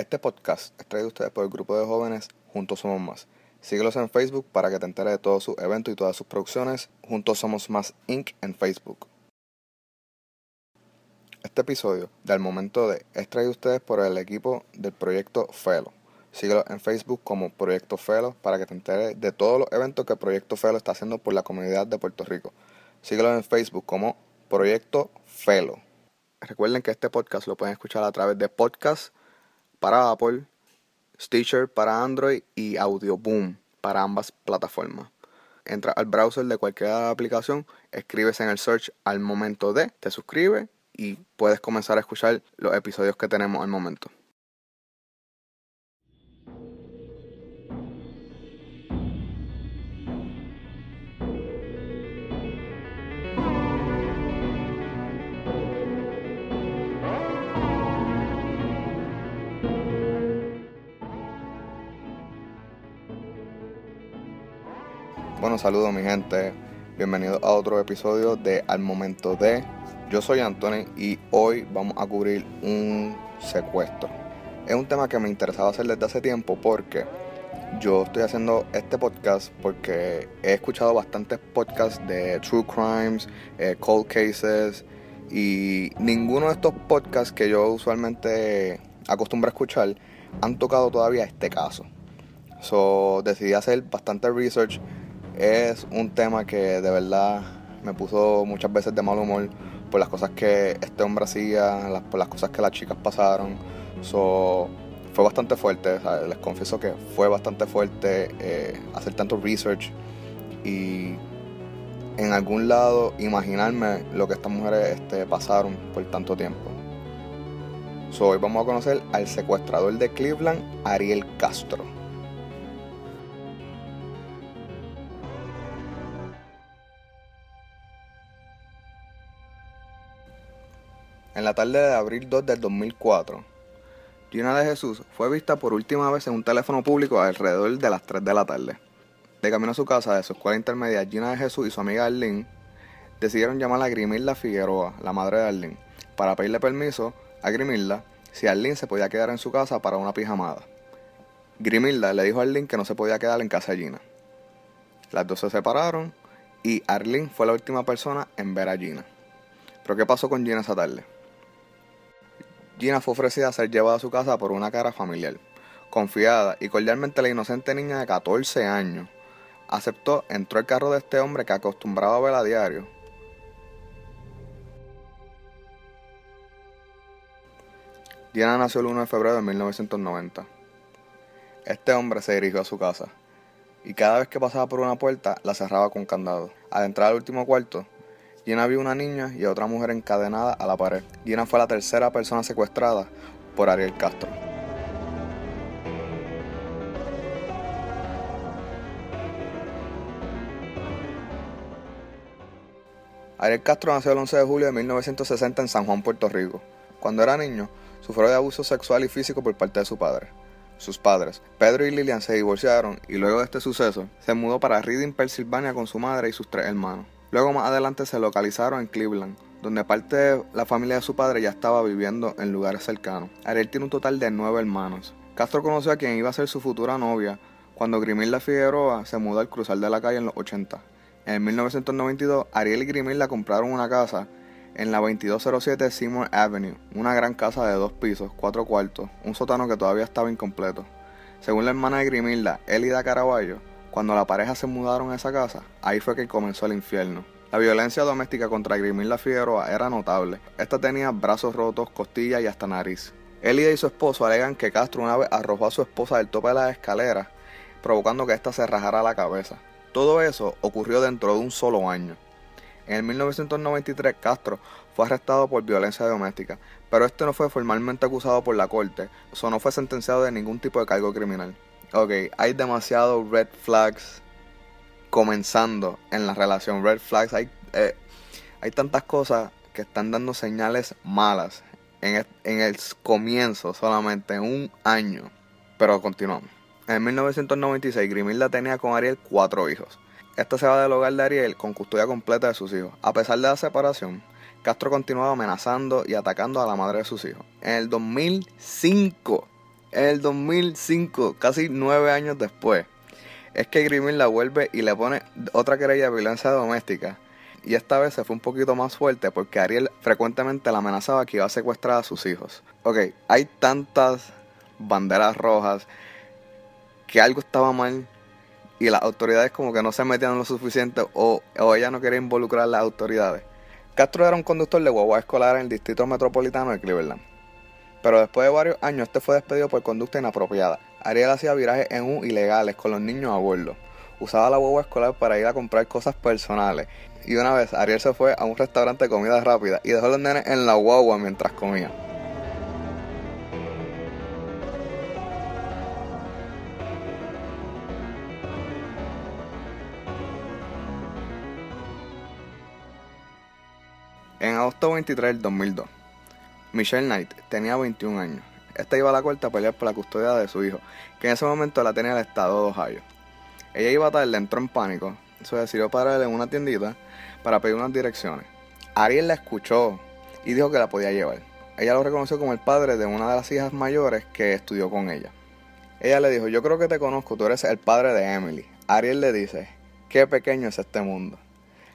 Este podcast es traído ustedes por el grupo de jóvenes Juntos Somos Más. Síguelos en Facebook para que te enteres de todos sus eventos y todas sus producciones. Juntos Somos Más Inc. en Facebook. Este episodio del momento de es traído ustedes por el equipo del proyecto Felo. Síguelo en Facebook como Proyecto Felo para que te enteres de todos los eventos que Proyecto Felo está haciendo por la comunidad de Puerto Rico. Síguelo en Facebook como Proyecto Felo. Recuerden que este podcast lo pueden escuchar a través de podcast para Apple, Stitcher para Android y Audioboom para ambas plataformas. Entra al browser de cualquier aplicación, escribes en el search al momento de, te suscribes y puedes comenzar a escuchar los episodios que tenemos al momento. Bueno, saludos mi gente. Bienvenidos a otro episodio de Al Momento de. Yo soy Anthony y hoy vamos a cubrir un secuestro. Es un tema que me interesaba hacer desde hace tiempo porque yo estoy haciendo este podcast porque he escuchado bastantes podcasts de true crimes, eh, cold cases y ninguno de estos podcasts que yo usualmente acostumbro a escuchar han tocado todavía este caso. So decidí hacer bastante research es un tema que de verdad me puso muchas veces de mal humor por las cosas que este hombre hacía, por las cosas que las chicas pasaron. So, fue bastante fuerte, les confieso que fue bastante fuerte eh, hacer tanto research y en algún lado imaginarme lo que estas mujeres este, pasaron por tanto tiempo. So, hoy vamos a conocer al secuestrador de Cleveland, Ariel Castro. En la tarde de abril 2 del 2004, Gina de Jesús fue vista por última vez en un teléfono público alrededor de las 3 de la tarde. De camino a su casa de su escuela intermedia, Gina de Jesús y su amiga Arlene decidieron llamar a Grimilda Figueroa, la madre de Arlene, para pedirle permiso a Grimilda si Arlene se podía quedar en su casa para una pijamada. Grimilda le dijo a Arlene que no se podía quedar en casa de Gina. Las dos se separaron y Arlene fue la última persona en ver a Gina. ¿Pero qué pasó con Gina esa tarde? Gina fue ofrecida a ser llevada a su casa por una cara familiar. Confiada y cordialmente la inocente niña de 14 años aceptó, entró el carro de este hombre que acostumbraba a ver a diario. Gina nació el 1 de febrero de 1990. Este hombre se dirigió a su casa y cada vez que pasaba por una puerta la cerraba con candado. Al entrar al último cuarto, Gina vio una niña y a otra mujer encadenada a la pared. Gina fue la tercera persona secuestrada por Ariel Castro. Ariel Castro nació el 11 de julio de 1960 en San Juan, Puerto Rico. Cuando era niño, sufrió de abuso sexual y físico por parte de su padre. Sus padres, Pedro y Lilian, se divorciaron y luego de este suceso, se mudó para Reading, Pensilvania con su madre y sus tres hermanos. Luego más adelante se localizaron en Cleveland, donde parte de la familia de su padre ya estaba viviendo en lugares cercanos. Ariel tiene un total de nueve hermanos. Castro conoció a quien iba a ser su futura novia cuando Grimilda Figueroa se mudó al cruzar de la calle en los 80. En 1992, Ariel y Grimilda compraron una casa en la 2207 Seymour Avenue, una gran casa de dos pisos, cuatro cuartos, un sótano que todavía estaba incompleto. Según la hermana de Grimilda, Elida Caraballo, cuando la pareja se mudaron a esa casa, ahí fue que comenzó el infierno. La violencia doméstica contra Grimilda Figueroa era notable. Esta tenía brazos rotos, costillas y hasta nariz. Elida y su esposo alegan que Castro una vez arrojó a su esposa del tope de la escalera, provocando que ésta se rajara la cabeza. Todo eso ocurrió dentro de un solo año. En el 1993 Castro fue arrestado por violencia doméstica, pero este no fue formalmente acusado por la corte, o no fue sentenciado de ningún tipo de cargo criminal. Ok, hay demasiados red flags comenzando en la relación. Red flags, hay, eh, hay tantas cosas que están dando señales malas en el, comienzo solamente, en un año. Pero continuamos. En 1996, Grimilda tenía con Ariel cuatro hijos. Esta se va del hogar de Ariel con custodia completa de sus hijos. A pesar de la separación, Castro continuaba amenazando y atacando a la madre de sus hijos. En el 2005 En el 2005, casi nueve años después, es que Grimmel la vuelve y le pone otra querella de violencia doméstica. Y esta vez se fue un poquito más fuerte porque Ariel frecuentemente la amenazaba que iba a secuestrar a sus hijos. Ok, hay tantas banderas rojas que algo estaba mal y las autoridades como que no se metían lo suficiente o, o ella no quería involucrar a las autoridades. Castro era un conductor de guagua escolar en el distrito metropolitano de Cleveland. Pero después de varios años, este fue despedido por conducta inapropiada. Ariel hacía virajes en U ilegales con los niños a bordo. Usaba la guagua escolar para ir a comprar cosas personales. Y una vez Ariel se fue a un restaurante de comida rápida y dejó a los nenes en la guagua mientras comía. En agosto 23 del 2002, Michelle Knight tenía 21 años. Esta iba a la corte a pelear por la custodia de su hijo, que en ese momento la tenía el estado de Ohio. Ella iba a tarde, entró en pánico, se decidió parar en una tiendita para pedir unas direcciones. Ariel la escuchó y dijo que la podía llevar. Ella lo reconoció como el padre de una de las hijas mayores que estudió con ella. Ella le dijo, yo creo que te conozco, tú eres el padre de Emily. Ariel le dice, qué pequeño es este mundo.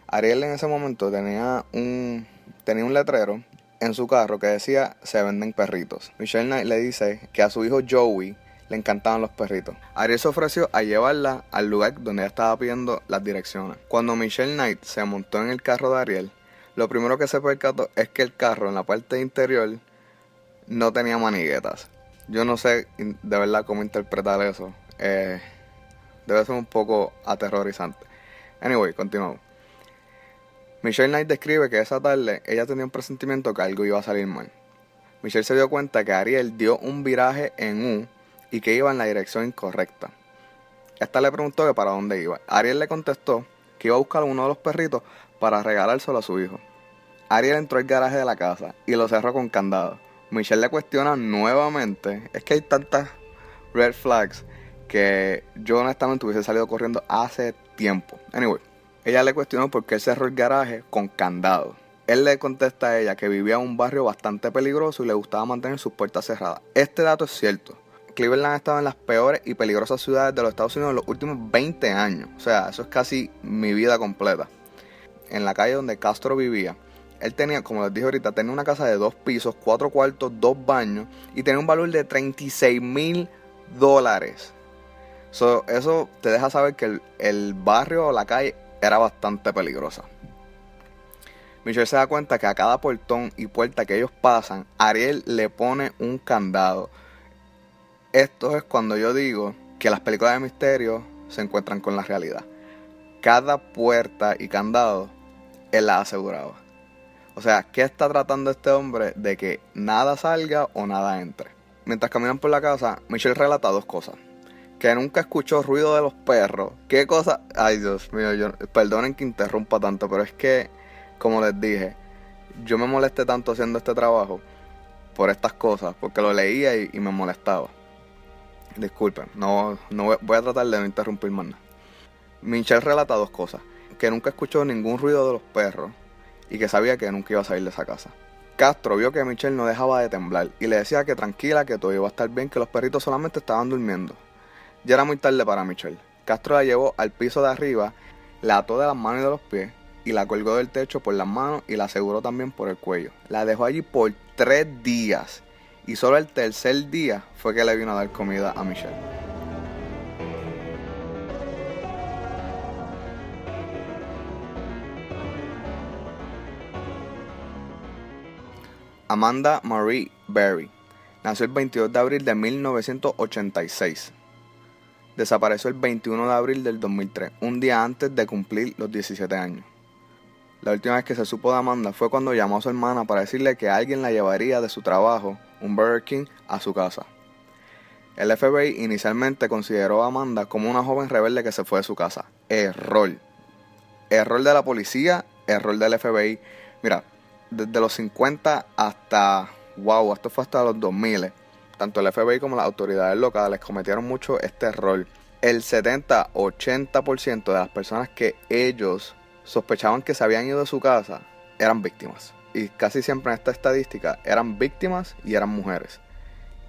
Ariel en ese momento tenía un tenía un letrero en su carro que decía se venden perritos. Michelle Knight le dice que a su hijo Joey le encantaban los perritos. Ariel se ofreció a llevarla al lugar donde ella estaba pidiendo las direcciones. Cuando Michelle Knight se montó en el carro de Ariel, lo primero que se percató es que el carro en la parte interior no tenía maniguetas. Yo no sé de verdad cómo interpretar eso. Eh, debe ser un poco aterrorizante. Anyway, continuamos. Michelle Knight describe que esa tarde ella tenía un presentimiento que algo iba a salir mal. Michelle se dio cuenta que Ariel dio un viraje en U y que iba en la dirección incorrecta. Esta le preguntó que para dónde iba. Ariel le contestó que iba a buscar uno de los perritos para regalárselo a su hijo. Ariel entró al garaje de la casa y lo cerró con candado. Michelle le cuestiona nuevamente. Es que hay tantas red flags que yo honestamente hubiese salido corriendo hace tiempo. Anyway. Ella le cuestionó por qué cerró el garaje con candado. Él le contesta a ella que vivía en un barrio bastante peligroso y le gustaba mantener sus puertas cerradas. Este dato es cierto. Cleveland ha estado en las peores y peligrosas ciudades de los Estados Unidos en los últimos 20 años. O sea, eso es casi mi vida completa. En la calle donde Castro vivía, él tenía, como les dije ahorita, tenía una casa de dos pisos, cuatro cuartos, dos baños y tenía un valor de 36 mil dólares. eso te deja saber que el, el barrio o la calle era bastante peligrosa. Michelle se da cuenta que a cada portón y puerta que ellos pasan, Ariel le pone un candado. Esto es cuando yo digo que las películas de misterio se encuentran con la realidad. Cada puerta y candado, él la aseguraba. O sea, ¿qué está tratando este hombre de que nada salga o nada entre? Mientras caminan por la casa, Michelle relata dos cosas que nunca escuchó ruido de los perros. ¿Qué cosa? Ay, Dios mío, yo, perdonen que interrumpa tanto, pero es que, como les dije, yo me molesté tanto haciendo este trabajo por estas cosas, porque lo leía y, me molestaba. Disculpen, no, no voy, a tratar de no interrumpir más nada. Michelle relata dos cosas: que nunca escuchó ningún ruido de los perros y que sabía que nunca iba a salir de esa casa. Castro vio que Michelle no dejaba de temblar y le decía que tranquila, que todo iba a estar bien, que los perritos solamente estaban durmiendo. Ya era muy tarde para Michelle. Castro la llevó al piso de arriba, la ató de las manos y de los pies y la colgó del techo por las manos y la aseguró también por el cuello. La dejó allí por tres días y solo el tercer día fue que le vino a dar comida a Michelle. Amanda Marie Berry nació el 22 de abril de 1986 desapareció el 21 de abril del 2003, un día antes de cumplir los 17 años. La última vez que se supo de Amanda fue cuando llamó a su hermana para decirle que alguien la llevaría de su trabajo, un Burger King, a su casa. El FBI inicialmente consideró a Amanda como una joven rebelde que se fue de su casa. Error. Error de la policía, error del FBI. Mira, desde los 50 hasta, wow, esto fue hasta los 2000 tanto el FBI como las autoridades locales cometieron mucho este error. El 70-80% de las personas que ellos sospechaban que se habían ido de su casa eran víctimas. Y casi siempre en esta estadística eran víctimas y eran mujeres.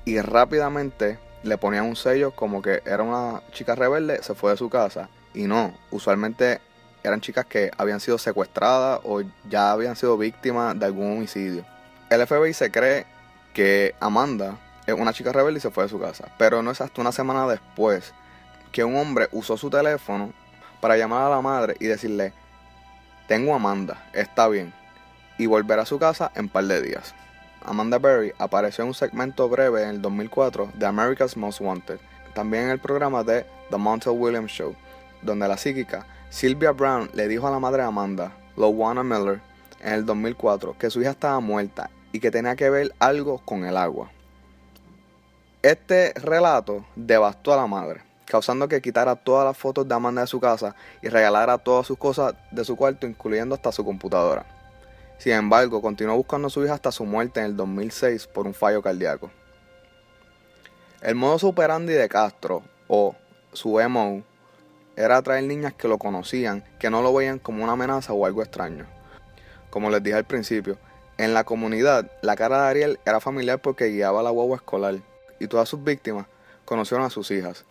y rápidamente le ponían un sello como que era una chica rebelde, se fue de su casa. Y no, usualmente eran chicas que habían sido secuestradas o ya habían sido víctimas de algún homicidio. El FBI se cree que Amanda una chica rebelde y se fue de su casa, pero no es hasta una semana después que un hombre usó su teléfono para llamar a la madre y decirle, tengo a Amanda, está bien, y volver a su casa en par de días. Amanda Berry apareció en un segmento breve en el 2004 de America's Most Wanted, también en el programa de The Montel Williams Show, donde la psíquica Sylvia Brown le dijo a la madre de Amanda, Lowana Miller, en el 2004 que su hija estaba muerta y que tenía que ver algo con el agua. Este relato devastó a la madre, causando que quitara todas las fotos de Amanda de su casa y regalara todas sus cosas de su cuarto, incluyendo hasta su computadora. Sin embargo, continuó buscando a su hija hasta su muerte en el 2006 por un fallo cardíaco. El modo superandi de Castro, o su MO, era atraer niñas que lo conocían, que no lo veían como una amenaza o algo extraño. Como les dije al principio, en la comunidad la cara de Ariel era familiar porque guiaba la guagua escolar y todas sus víctimas conocieron a sus hijas.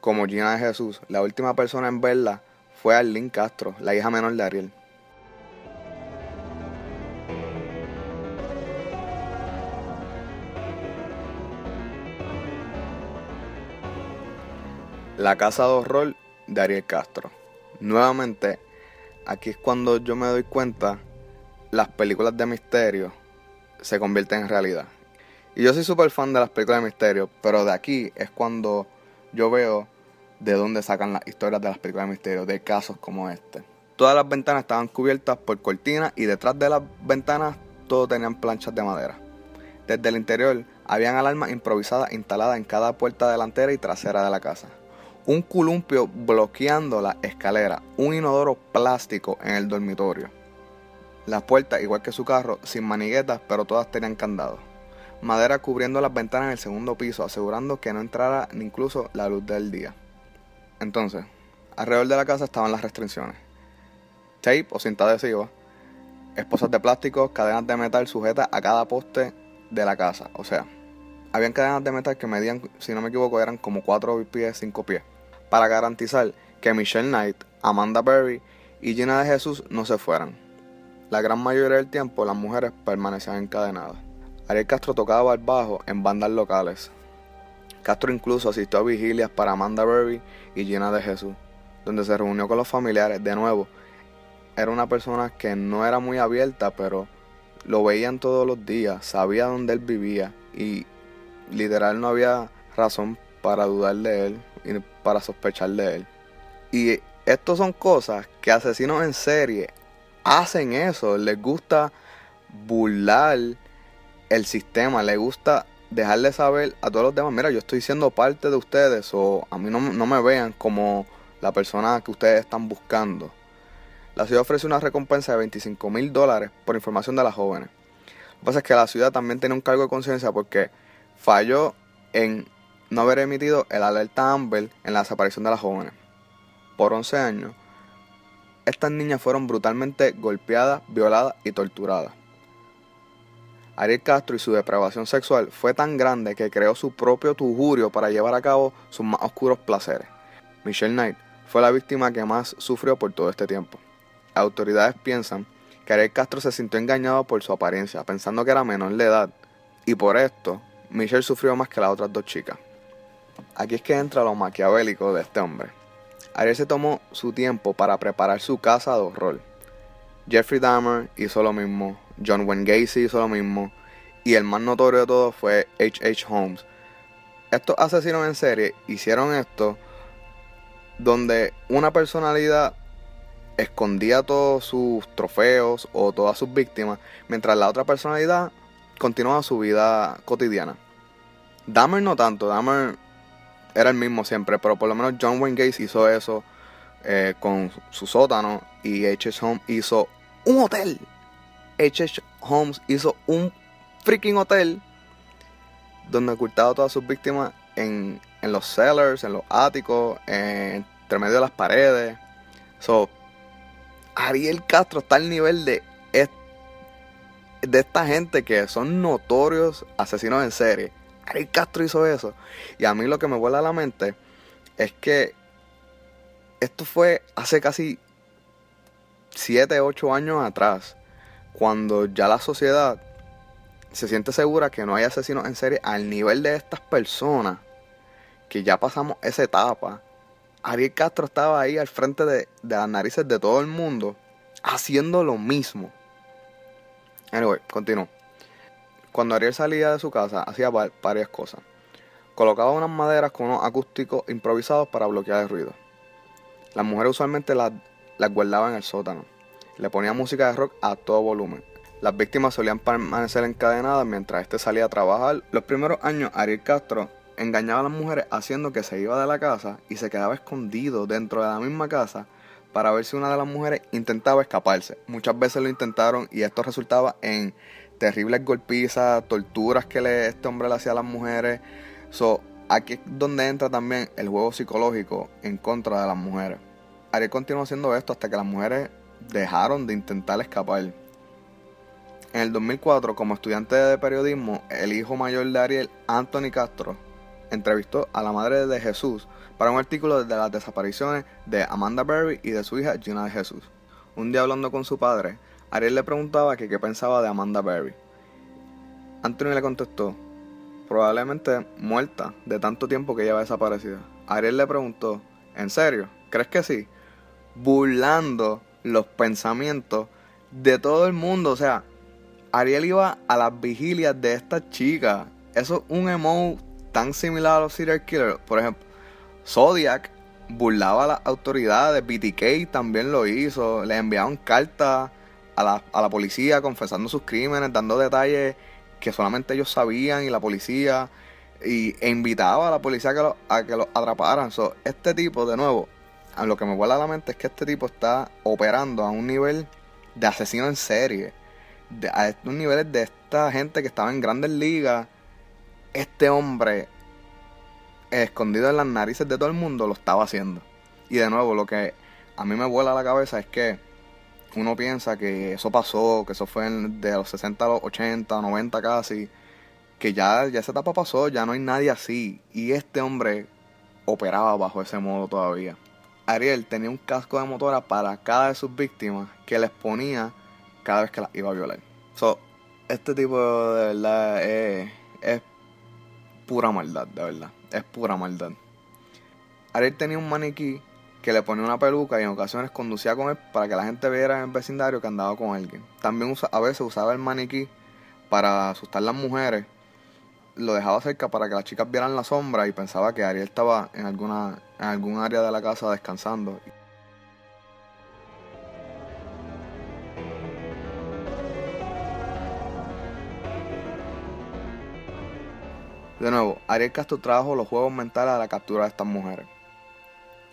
Como Gina de Jesús, la última persona en verla fue Arlene Castro, la hija menor de Ariel. La casa de horror de Ariel Castro. Nuevamente, aquí es cuando yo me doy cuenta las películas de misterio se convierten en realidad. Y yo soy súper fan de las películas de misterio, pero de aquí es cuando yo veo de dónde sacan las historias de las películas de misterio, de casos como este. Todas las ventanas estaban cubiertas por cortinas y detrás de las ventanas todo tenían planchas de madera. Desde el interior habían alarmas improvisadas instaladas en cada puerta delantera y trasera de la casa un columpio bloqueando la escalera, un inodoro plástico en el dormitorio. Las puertas, igual que su carro, sin maniguetas, pero todas tenían candado. Madera cubriendo las ventanas en el segundo piso, asegurando que no entrara ni incluso la luz del día. Entonces, alrededor de la casa estaban las restricciones. Tape o cinta adhesiva, esposas de plástico, cadenas de metal sujetas a cada poste de la casa. O sea, habían cadenas de metal que medían, si no me equivoco, eran como 4 pies, 5 pies, para garantizar que Michelle Knight, Amanda Berry y Gina de Jesús no se fueran. La gran mayoría del tiempo las mujeres permanecían encadenadas. Ariel Castro tocaba el bajo en bandas locales. Castro incluso asistió a vigilias para Amanda Berry y Gina de Jesús, donde se reunió con los familiares. De nuevo, era una persona que no era muy abierta, pero lo veían todos los días, sabía dónde él vivía y literal no había razón para dudar de él y para sospechar de él. Y estas son cosas que asesinos en serie hacen eso, les gusta burlar el sistema, les gusta dejarle saber a todos los demás, mira, yo estoy siendo parte de ustedes o a mí no, no me vean como la persona que ustedes están buscando. La ciudad ofrece una recompensa de 25 mil dólares por información de las jóvenes. Lo que pasa es que la ciudad también tiene un cargo de conciencia porque falló en no haber emitido el alerta Amber en la desaparición de las jóvenes. Por 11 años, estas niñas fueron brutalmente golpeadas, violadas y torturadas. Ariel Castro y su depravación sexual fue tan grande que creó su propio tujurio para llevar a cabo sus más oscuros placeres. Michelle Knight fue la víctima que más sufrió por todo este tiempo. autoridades piensan que Ariel Castro se sintió engañado por su apariencia, pensando que era menor de edad, y por esto Michelle sufrió más que las otras dos chicas. Aquí es que entra lo maquiavélico de este hombre. Ariel se tomó su tiempo para preparar su casa de horror. Jeffrey Dahmer hizo lo mismo, John Wayne Gacy hizo lo mismo, y el más notorio de todos fue H.H. Holmes. Estos asesinos en serie hicieron esto donde una personalidad escondía todos sus trofeos o todas sus víctimas, mientras la otra personalidad continuaba su vida cotidiana. Dahmer no tanto, Dahmer era el mismo siempre, pero por lo menos John Wayne Gacy hizo eso eh, con su sótano y H.H. Holmes hizo un hotel. H.H. Holmes hizo un freaking hotel donde ocultaba a todas sus víctimas en, en los cellars, en los áticos, entre medio de las paredes. So, Ariel Castro está al nivel de de esta gente que son notorios asesinos en serie, Ariel Castro hizo eso. Y a mí lo que me vuela a la mente es que esto fue hace casi 7, 8 años atrás, cuando ya la sociedad se siente segura que no hay asesinos en serie al nivel de estas personas, que ya pasamos esa etapa. Ariel Castro estaba ahí al frente de, de las narices de todo el mundo, haciendo lo mismo. Anyway, continúo. Cuando Ariel salía de su casa, hacía varias cosas. Colocaba unas maderas con unos acústicos improvisados para bloquear el ruido. Las mujeres usualmente las, las guardaban en el sótano. Le ponía música de rock a todo volumen. Las víctimas solían permanecer encadenadas mientras este salía a trabajar. Los primeros años, Ariel Castro engañaba a las mujeres haciendo que se iba de la casa y se quedaba escondido dentro de la misma casa para ver si una de las mujeres intentaba escaparse. Muchas veces lo intentaron y esto resultaba en terribles golpizas, torturas que le, este hombre le hacía a las mujeres. So, aquí es donde entra también el juego psicológico en contra de las mujeres. Ariel continuó haciendo esto hasta que las mujeres dejaron de intentar escapar. En el 2004, como estudiante de periodismo, el hijo mayor de Ariel, Anthony Castro, entrevistó a la madre de Jesús para un artículo de las desapariciones de Amanda Berry y de su hija Gina de Jesús. Un día hablando con su padre, Ariel le preguntaba que qué pensaba de Amanda Berry. Anthony le contestó, probablemente muerta de tanto tiempo que lleva desaparecida. Ariel le preguntó, ¿en serio? ¿Crees que sí? Burlando los pensamientos de todo el mundo. O sea, Ariel iba a las vigilias de esta chica. Eso es un emo tan similar a los serial killers. Por ejemplo, Zodiac burlaba a las autoridades. BTK también lo hizo. Le enviaban cartas a la, a la policía confesando sus crímenes, dando detalles que solamente ellos sabían y la policía y, e invitaba a la policía a que lo, a que lo atraparan. este tipo, de nuevo, a lo que me vuela a la mente es que este tipo está operando a un nivel de asesino en serie. A estos niveles de esta gente que estaba en grandes ligas. Este hombre, escondido en las narices de todo el mundo, lo estaba haciendo. Y de nuevo, lo que a mí me vuela a la cabeza es que uno piensa que eso pasó, que eso fue de los 60 a los 80, 90 casi, que ya, ya esa etapa pasó, ya no hay nadie así. Y este hombre operaba bajo ese modo todavía. Ariel tenía un casco de motora para cada de sus víctimas que les ponía cada vez que las iba a violar. So, este tipo de verdad es, es pura maldad, de verdad. Es pura maldad. Ariel tenía un maniquí que le ponía una peluca y en ocasiones conducía con él para que la gente viera en el vecindario que andaba con alguien. También a veces usaba el maniquí para asustar a las mujeres. Lo dejaba cerca para que las chicas vieran la sombra y pensaba que Ariel estaba en alguna en algún área de la casa descansando. De nuevo, Ariel Castro trajo los juegos mentales a la captura de estas mujeres.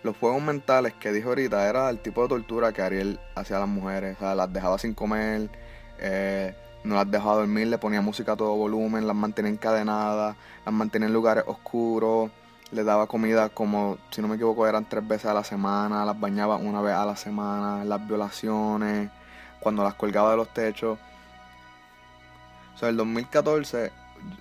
Los juegos mentales que dijo ahorita era el tipo de tortura que Ariel hacía a las mujeres. O sea, las dejaba sin comer, eh, no las dejaba dormir, le ponía música a todo volumen, las mantenía encadenadas, las mantenía en lugares oscuros, le daba comida como, si no me equivoco, eran tres veces a la semana, las bañaba una vez a la semana, las violaciones, cuando las colgaba de los techos. O sea, el 2014,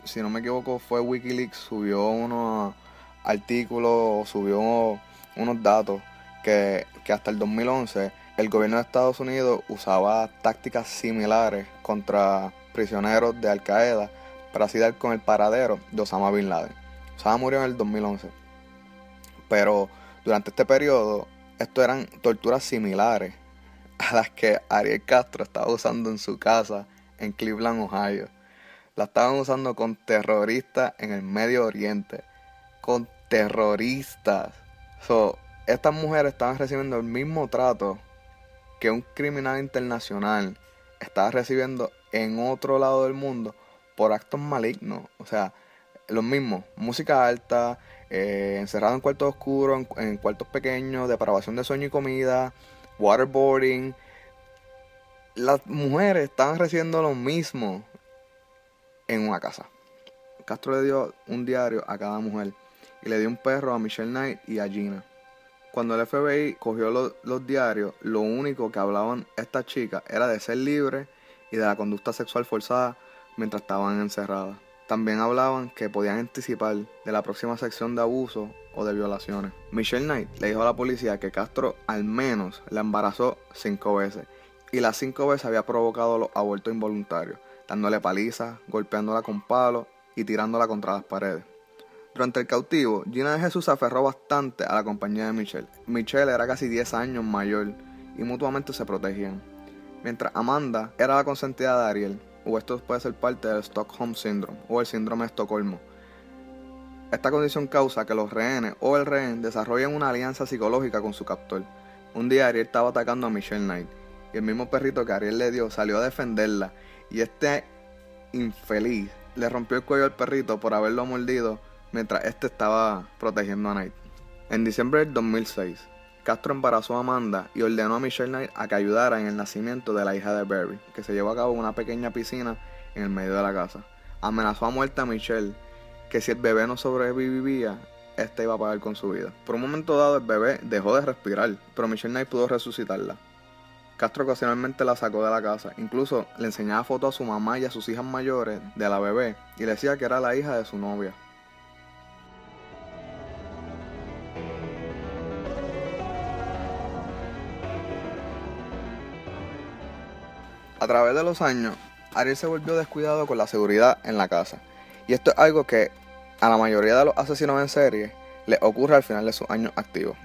si no me equivoco, fue Wikileaks, subió unos artículos, subió unos datos que, hasta el 2011 el gobierno de Estados Unidos usaba tácticas similares contra prisioneros de Al Qaeda para así dar con el paradero de Osama Bin Laden. Osama murió en el 2011. Pero durante este periodo, esto eran torturas similares a las que Ariel Castro estaba usando en su casa en Cleveland, Ohio. La estaban usando con terroristas en el Medio Oriente. Con terroristas. So, estas mujeres estaban recibiendo el mismo trato que un criminal internacional estaba recibiendo en otro lado del mundo por actos malignos. O sea, lo mismo, música alta, eh, encerrado en cuartos oscuros, en, cuartos pequeños, depravación de sueño y comida, waterboarding. Las mujeres estaban recibiendo lo mismo en una casa. Castro le dio un diario a cada mujer y le dio un perro a Michelle Knight y a Gina. Cuando el FBI cogió los, diarios, lo único que hablaban estas chicas era de ser libres y de la conducta sexual forzada mientras estaban encerradas. También hablaban que podían anticipar de la próxima sección de abuso o de violaciones. Michelle Knight le dijo a la policía que Castro al menos la embarazó cinco veces y las cinco veces había provocado los abortos involuntarios, dándole palizas, golpeándola con palos y tirándola contra las paredes. Durante el cautivo, Gina de Jesús se aferró bastante a la compañía de Michelle. Michelle era casi 10 años mayor y mutuamente se protegían. Mientras Amanda era la consentida de Ariel, o esto puede ser parte del Stockholm Syndrome o el síndrome de Estocolmo. Esta condición causa que los rehenes o el rehén desarrollen una alianza psicológica con su captor. Un día Ariel estaba atacando a Michelle Knight y el mismo perrito que Ariel le dio salió a defenderla y este infeliz le rompió el cuello al perrito por haberlo mordido mientras este estaba protegiendo a Knight. En diciembre del 2006, Castro embarazó a Amanda y ordenó a Michelle Knight a que ayudara en el nacimiento de la hija de Barry, que se llevó a cabo en una pequeña piscina en el medio de la casa. Amenazó a muerte a Michelle que si el bebé no sobrevivía, este iba a pagar con su vida. Por un momento dado el bebé dejó de respirar, pero Michelle Knight pudo resucitarla. Castro ocasionalmente la sacó de la casa, incluso le enseñaba fotos a su mamá y a sus hijas mayores de la bebé y le decía que era la hija de su novia. A través de los años, Ariel se volvió descuidado con la seguridad en la casa. Y esto es algo que a la mayoría de los asesinos en serie le ocurre al final de sus años activos.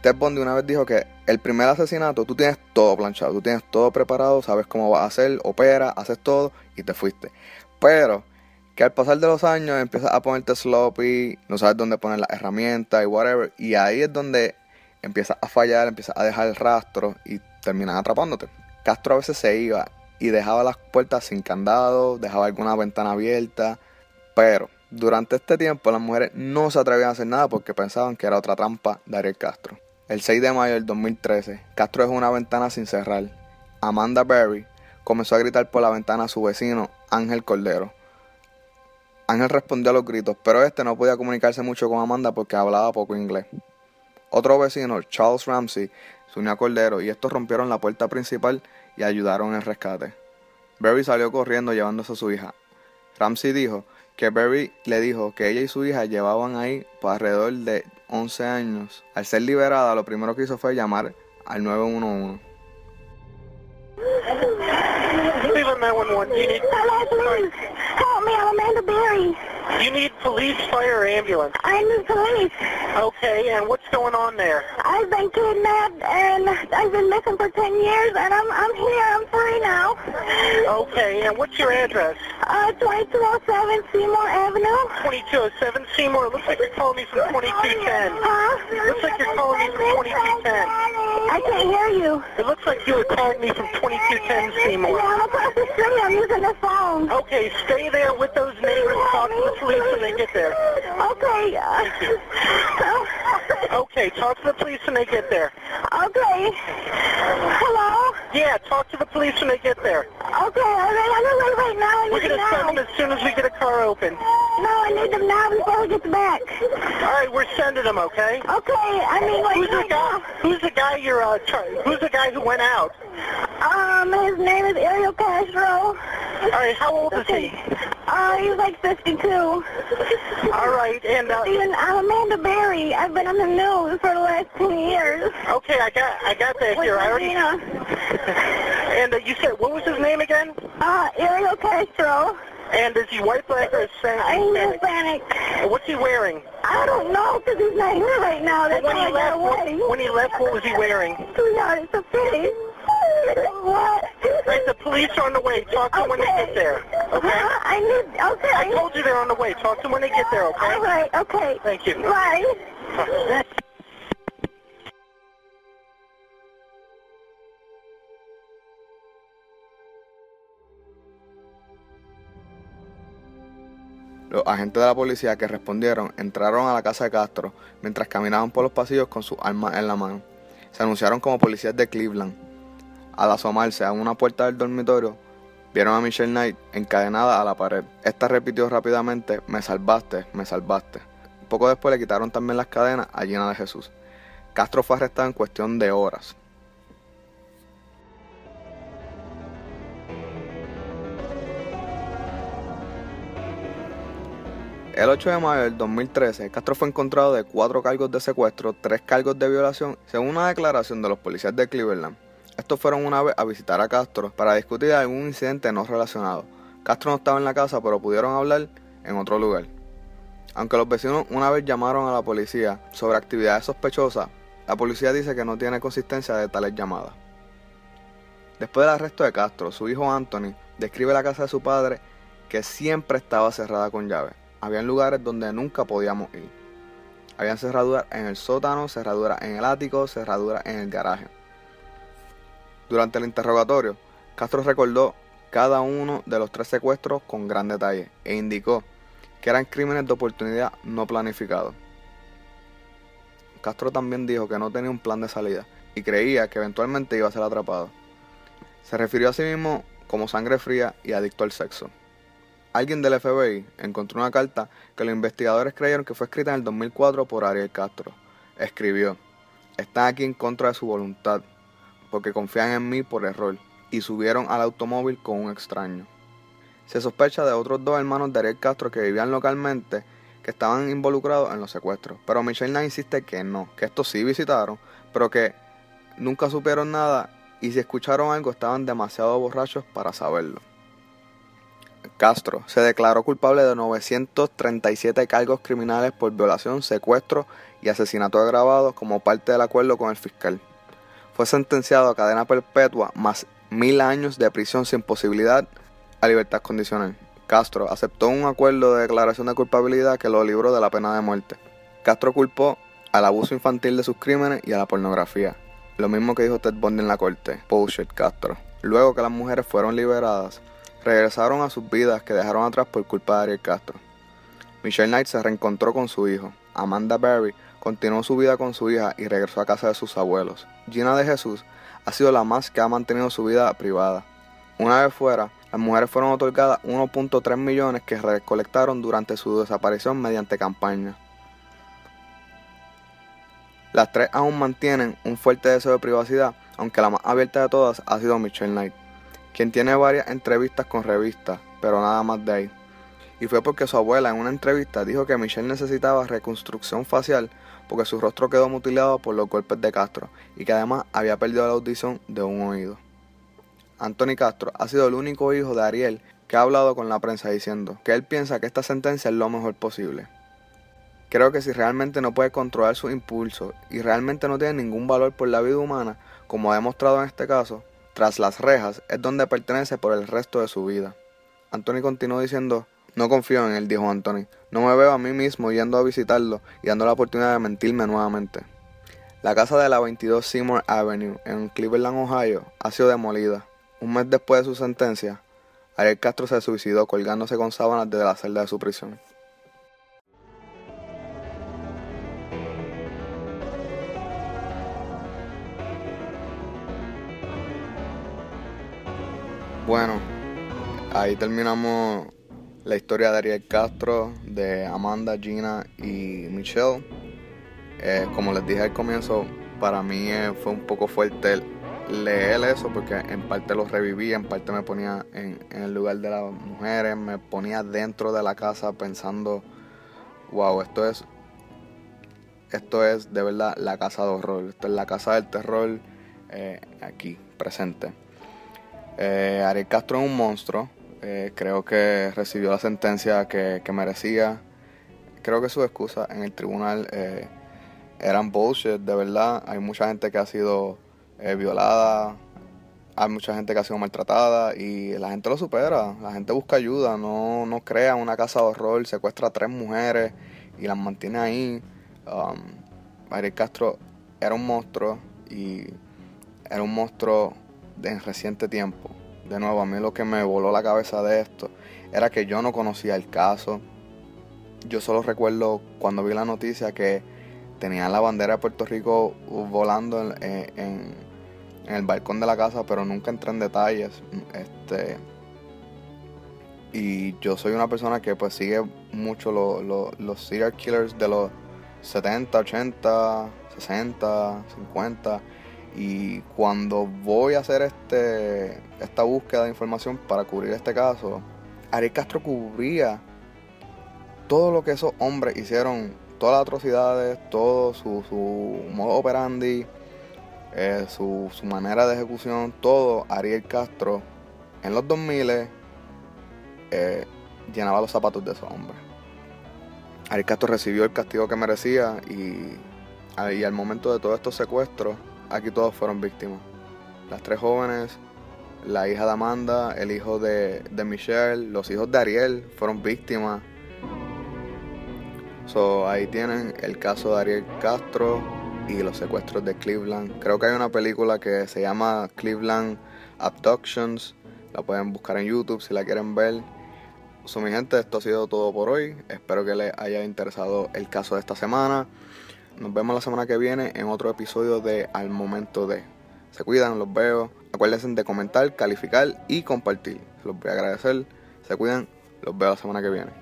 Ted Bundy una vez dijo que el primer asesinato tú tienes todo planchado, tú tienes todo preparado, sabes cómo vas a hacer, opera, haces todo y te fuiste. Pero que al pasar de los años empiezas a ponerte sloppy, no sabes dónde poner las herramientas y whatever, y ahí es donde empiezas a fallar, empiezas a dejar el rastro y terminas atrapándote. Castro a veces se iba y dejaba las puertas sin candado, dejaba alguna ventana abierta, pero durante este tiempo las mujeres no se atrevían a hacer nada porque pensaban que era otra trampa de Ariel Castro. El 6 de mayo del 2013, Castro dejó una ventana sin cerrar. Amanda Berry comenzó a gritar por la ventana a su vecino Ángel Cordero. Ángel respondió a los gritos, pero este no podía comunicarse mucho con Amanda porque hablaba poco inglés. Otro vecino, Charles Ramsey, se unió a Cordero y estos rompieron la puerta principal y ayudaron en el rescate. Barry salió corriendo llevándose a su hija. Ramsey dijo que Barry le dijo que ella y su hija llevaban ahí por alrededor de 11 años. Al ser liberada, lo primero que hizo fue llamar al 911. Help me, I'm Amanda Berry. You need police, fire, or ambulance. I need police. Okay, and what's going on there? I've been kidnapped and I've been missing for 10 years and I'm, I'm here, I'm free now. Okay, and what's your address? Uh, 2207 Seymour Avenue. 2207 Seymour. Looks like you're calling me from 2210. Huh? Looks like you're calling me from 2210. I can't hear you. It looks like you were calling me from 2210 Seymour. Yeah, I'm across the street, I'm using the phone. Okay, stay there with those neighbors. Talk to the police when they get there. Okay. Uh, Okay, talk to the police when they get there. okay. Hello? Yeah, talk to the police when they get there. Okay, all right, I'm gonna wait right now. I need We're need going them to send now. them as soon as we get a car open. No, I need them now before we get back. All right, we're sending them, okay? Okay, I mean, like, Who's the guy? now. Who's the guy you're? Uh, who's the guy who went out? Um, his name is Ariel Castro. All right, how old is he? Uh, he's like 52. All right, and uh, Even I'm Amanda Berry. I've been on the news for the last 10 years. okay, I got I got that here. I already. And uh, you said what was his name again? Uh, Ariel Castro. And is he white, black, or I'm Hispanic? Hispanic. What's he wearing? I don't know because he's not here right now. That's When why he I left, away. when he left, what was he wearing? Sweetheart, it's a pity. What? Right, the police are on the way. Talk to them when they get there. Okay. Huh? I need, okay. I told you they're on the way. Talk to them when they get there. Okay. All right, okay. Thank you. Bye. Los agentes de la policía que respondieron entraron a la casa de Castro mientras caminaban por los pasillos con sus armas en la mano. Se anunciaron como policías de Cleveland. Al asomarse a una puerta del dormitorio, vieron a Michelle Knight encadenada a la pared. Esta repitió rápidamente, me salvaste, me salvaste. Poco después le quitaron también las cadenas a Gina de Jesús. Castro fue arrestado en cuestión de horas. El 8 de mayo del 2013, Castro fue encontrado de cuatro cargos de secuestro, tres cargos de violación, según una declaración de los policías de Cleveland. Estos fueron una vez a visitar a Castro para discutir algún incidente no relacionado. Castro no estaba en la casa, pero pudieron hablar en otro lugar. Aunque los vecinos una vez llamaron a la policía sobre actividades sospechosas, la policía dice que no tiene consistencia de tales llamadas. Después del arresto de Castro, su hijo Anthony describe la casa de su padre que siempre estaba cerrada con llave. Habían lugares donde nunca podíamos ir. Habían cerraduras en el sótano, cerraduras en el ático, cerraduras en el garaje. Durante el interrogatorio, Castro recordó cada uno de los tres secuestros con gran detalle e indicó que eran crímenes de oportunidad no planificados. Castro también dijo que no tenía un plan de salida y creía que eventualmente iba a ser atrapado. Se refirió a sí mismo como sangre fría y adicto al sexo. Alguien del FBI encontró una carta que los investigadores creyeron que fue escrita en el 2004 por Ariel Castro. Escribió, están aquí en contra de su voluntad, porque confían en mí por error, y subieron al automóvil con un extraño. Se sospecha de otros dos hermanos de Ariel Castro que vivían localmente que estaban involucrados en los secuestros. Pero Michelle Knight insiste que no, que estos sí visitaron, pero que nunca supieron nada y si escucharon algo estaban demasiado borrachos para saberlo. Castro se declaró culpable de 937 cargos criminales por violación, secuestro y asesinato agravado como parte del acuerdo con el fiscal. Fue sentenciado a cadena perpetua más mil años de prisión sin posibilidad a libertad condicional. Castro aceptó un acuerdo de declaración de culpabilidad que lo libró de la pena de muerte. Castro culpó al abuso infantil de sus crímenes y a la pornografía. Lo mismo que dijo Ted Bundy en la corte. Bullshit, Castro. Luego que las mujeres fueron liberadas, regresaron a sus vidas que dejaron atrás por culpa de Ariel Castro. Michelle Knight se reencontró con su hijo. Amanda Berry continuó su vida con su hija y regresó a casa de sus abuelos. Gina de Jesús ha sido la más que ha mantenido su vida privada. Una vez fuera, las mujeres fueron otorgadas 1.3 millones que recolectaron durante su desaparición mediante campaña. Las tres aún mantienen un fuerte deseo de privacidad, aunque la más abierta de todas ha sido Michelle Knight, quien tiene varias entrevistas con revistas, pero nada más de ahí. Y fue porque su abuela en una entrevista dijo que Michelle necesitaba reconstrucción facial porque su rostro quedó mutilado por los golpes de Castro y que además había perdido la audición de un oído. Anthony Castro ha sido el único hijo de Ariel que ha hablado con la prensa diciendo que él piensa que esta sentencia es lo mejor posible. Creo que si realmente no puede controlar sus impulsos y realmente no tiene ningún valor por la vida humana, como ha demostrado en este caso, tras las rejas es donde pertenece por el resto de su vida. Anthony continuó diciendo, no confío en él, dijo Anthony, no me veo a mí mismo yendo a visitarlo y dando la oportunidad de mentirme nuevamente. La casa de la 22 Seymour Avenue en Cleveland, Ohio, ha sido demolida. Un mes después de su sentencia, Ariel Castro se suicidó colgándose con sábanas desde la celda de su prisión. Bueno, ahí terminamos la historia de Ariel Castro, de Amanda, Gina y Michelle. Eh, como les dije al comienzo, para mí eh, fue un poco fuerte leer eso porque en parte lo revivía, en parte me ponía en, el lugar de las mujeres, me ponía dentro de la casa pensando, wow, esto es, esto es de verdad la casa de horror, esto es la casa del terror eh, aquí, presente. Eh, Ariel Castro es un monstruo, eh, creo que recibió la sentencia que, que, merecía, creo que sus excusas en el tribunal eh, eran bullshit, de verdad, hay mucha gente que ha sido eh, violada, hay mucha gente que ha sido maltratada y la gente lo supera, la gente busca ayuda, no, no crea una casa de horror, secuestra a tres mujeres y las mantiene ahí. Um, Ariel Castro era un monstruo y era un monstruo en reciente tiempo. De nuevo, a mí lo que me voló la cabeza de esto era que yo no conocía el caso. Yo solo recuerdo cuando vi la noticia que tenían la bandera de Puerto Rico volando en el balcón de la casa, pero nunca entré en detalles. Este, y yo soy una persona que pues sigue mucho los serial killers de los 70, 80, 60, 50. Y cuando voy a hacer este, esta búsqueda de información para cubrir este caso, Ariel Castro cubría todo lo que esos hombres hicieron, todas las atrocidades, todo su, su modo operandi, eh, su, su manera de ejecución, todo, Ariel Castro en los 2000 eh, llenaba los zapatos de esos hombres. Ariel Castro recibió el castigo que merecía y, y al momento de todos estos secuestros, aquí todos fueron víctimas. Las tres jóvenes, la hija de Amanda, el hijo de, Michelle, los hijos de Ariel fueron víctimas. So, ahí tienen el caso de Ariel Castro y los secuestros de Cleveland. Creo que hay una película que se llama Cleveland Abductions. La pueden buscar en YouTube si la quieren ver. So, mi gente, esto ha sido todo por hoy. Espero que les haya interesado el caso de esta semana. Nos vemos la semana que viene en otro episodio de Al Momento de. Se cuidan, los veo. Acuérdense de comentar, calificar y compartir. Los voy a agradecer. Se cuidan, los veo la semana que viene.